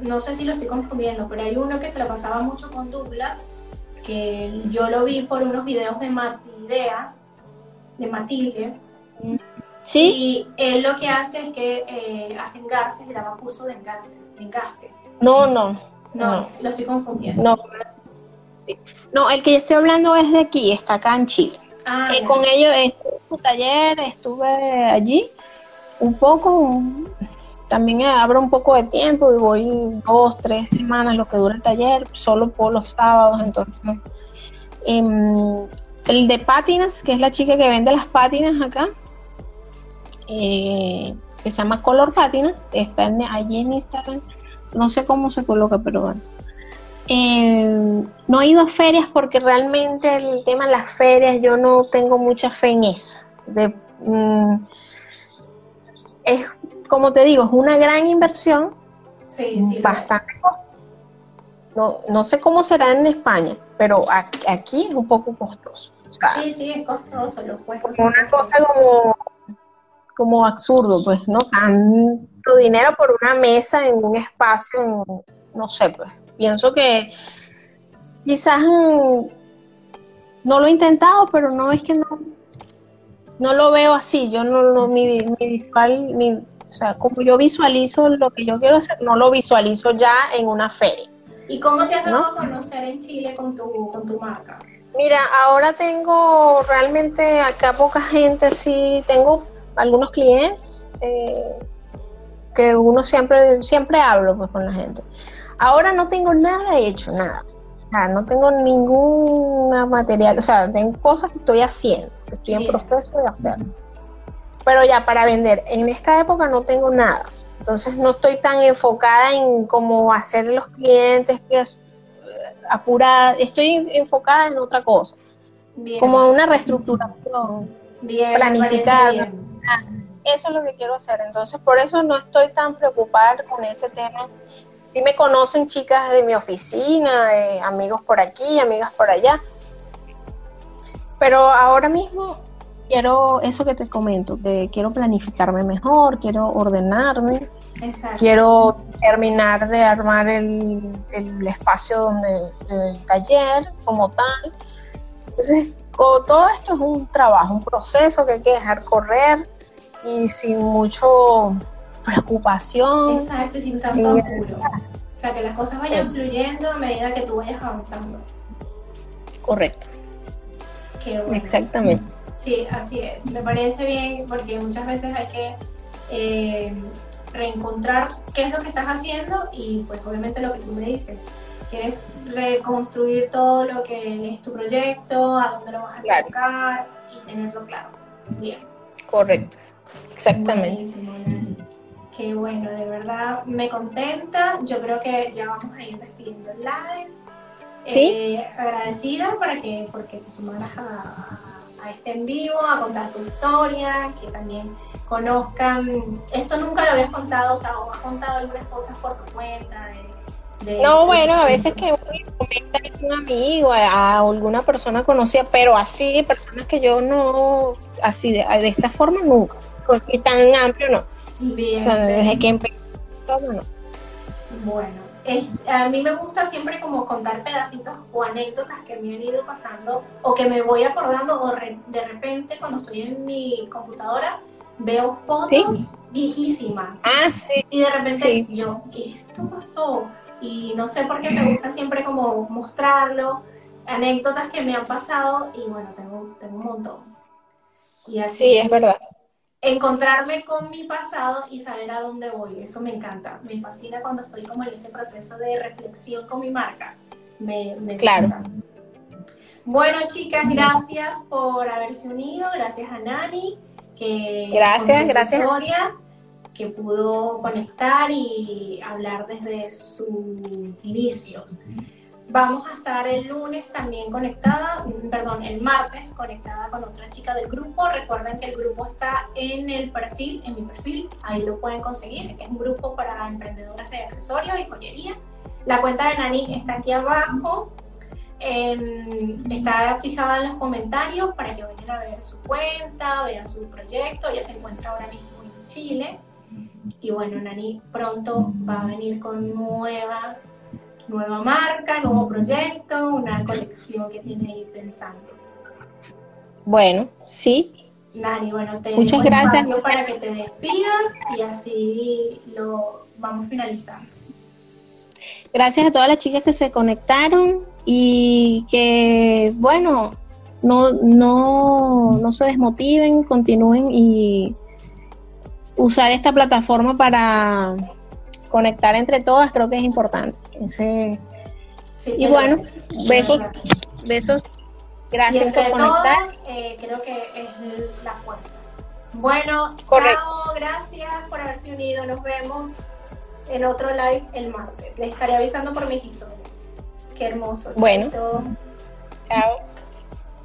no sé si lo estoy confundiendo, pero hay uno que se lo pasaba mucho con Douglas, que yo lo vi por unos videos de Matideas, de Matilde. Sí. Y él lo que hace es que eh, hace engarces, le daba curso de engarces, de engastes. No, no, no. lo estoy confundiendo. No. No, el que yo estoy hablando es de aquí, está acá en Chile. Ah, eh, con ellos estuve en su taller, estuve allí un poco, también abro un poco de tiempo y voy dos, tres semanas lo que dura el taller, solo por los sábados, entonces. Em, el de pátinas, que es la chica que vende las pátinas acá, eh, que se llama Color Pátinas, está allí en Instagram, no sé cómo se coloca, pero bueno. Em, no he ido a ferias porque realmente el tema de las ferias yo no tengo mucha fe en eso. Mm, es como te digo, es una gran inversión, sí, sí, bastante no, no sé cómo será en España, pero aquí, es un poco costoso. sí, sí, es costoso, los puestos. Una cosa como, como absurdo, pues, ¿no? Tanto dinero por una mesa en un espacio, no sé, pues. Pienso que quizás mm, no lo he intentado, pero no es que no, no lo veo así. Yo no, no mi, mi visual, mi, o sea, como yo visualizo lo que yo quiero hacer, no lo visualizo ya en una feria. ¿Y cómo te has dado a conocer en Chile con tu, con tu marca? Mira, ahora tengo realmente acá poca gente, sí, tengo algunos clientes eh, que uno siempre, siempre hablo pues, con la gente. Ahora no tengo nada hecho, nada. O sea, no tengo ninguna material, o sea, tengo cosas que estoy haciendo, que estoy en proceso de hacer pero ya para vender. En esta época no tengo nada. Entonces no estoy tan enfocada en cómo hacer los clientes pues, apurada. Estoy enfocada en otra cosa. Como una reestructuración planificada. Eso es lo que quiero hacer. Entonces por eso no estoy tan preocupada con ese tema. Y me conocen chicas de mi oficina, de amigos por aquí, amigas por allá. Pero ahora mismo quiero eso que te comento, que quiero planificarme mejor, quiero ordenarme, quiero terminar de armar el, espacio donde el taller como tal. Entonces, todo esto es un trabajo, un proceso que hay que dejar correr y sin mucho preocupación. Exacto, sin tanto apuro. O sea, que las cosas vayan fluyendo a medida que tú vayas avanzando. Correcto. Exactamente. Sí, así es. Me parece bien porque muchas veces hay que eh, reencontrar qué es lo que estás haciendo y pues obviamente lo que tú me dices. quieres reconstruir todo lo que es tu proyecto, a dónde lo vas a claro. y tenerlo claro. Bien. Correcto, exactamente. Qué bueno, de verdad me contenta. Yo creo que ya vamos a ir despidiendo el live. Eh, agradecida para que, porque te sumaras a, este en vivo, a contar tu historia, que también conozcan. Esto nunca lo habías contado, o sea, o has contado algunas cosas por tu cuenta. no, bueno, a veces que comenta un amigo, a, alguna persona conocida, pero así, personas que yo no, así de, de esta forma nunca, tan amplio no. Bien. O sea, desde que empecé, no. Bueno, es, a mí me gusta siempre como contar pedacitos o anécdotas que me han ido pasando o que me voy acordando o de repente cuando estoy en mi computadora veo fotos viejísimas. Ah, sí. Y de repente yo, esto pasó? Y no sé por qué me gusta siempre como mostrarlo, anécdotas que me han pasado y bueno, tengo, tengo un montón. Y así, sí, es verdad encontrarme con mi pasado y saber a dónde voy. Eso me encanta. Me fascina cuando estoy como en ese proceso de reflexión con mi marca. Me, claro. Bueno, chicas, gracias por haberse unido. Gracias a Nani. Que gracias, gracias. Historia, que pudo conectar y hablar desde sus inicios. Vamos a estar el lunes también conectada, perdón, el martes conectada con otra chica del grupo. Recuerden que el grupo está en el perfil, en mi perfil, ahí lo pueden conseguir. Es un grupo para emprendedoras de accesorios y joyería. La cuenta de Nani está aquí abajo. está fijada en los comentarios para que vayan a ver su cuenta, vean su proyecto. Ella se encuentra ahora mismo en Chile. Y bueno, Nani pronto va a venir con nueva nueva marca, nuevo proyecto, una colección que tiene ahí pensando. Bueno, sí. Nani, bueno, te Muchas gracias para que te despidas y así lo vamos finalizando. Gracias a todas las chicas que se conectaron y que, bueno, no, no, no se desmotiven, continúen y usar esta plataforma para conectar entre todas creo que es importante. y bueno, besos, besos. Gracias por conectar. Eh, creo que es la fuerza. Bueno, chao, gracias por haberse unido. Nos vemos en otro live el martes. Les estaré avisando por mis historias. Qué hermoso. Bueno. Chao.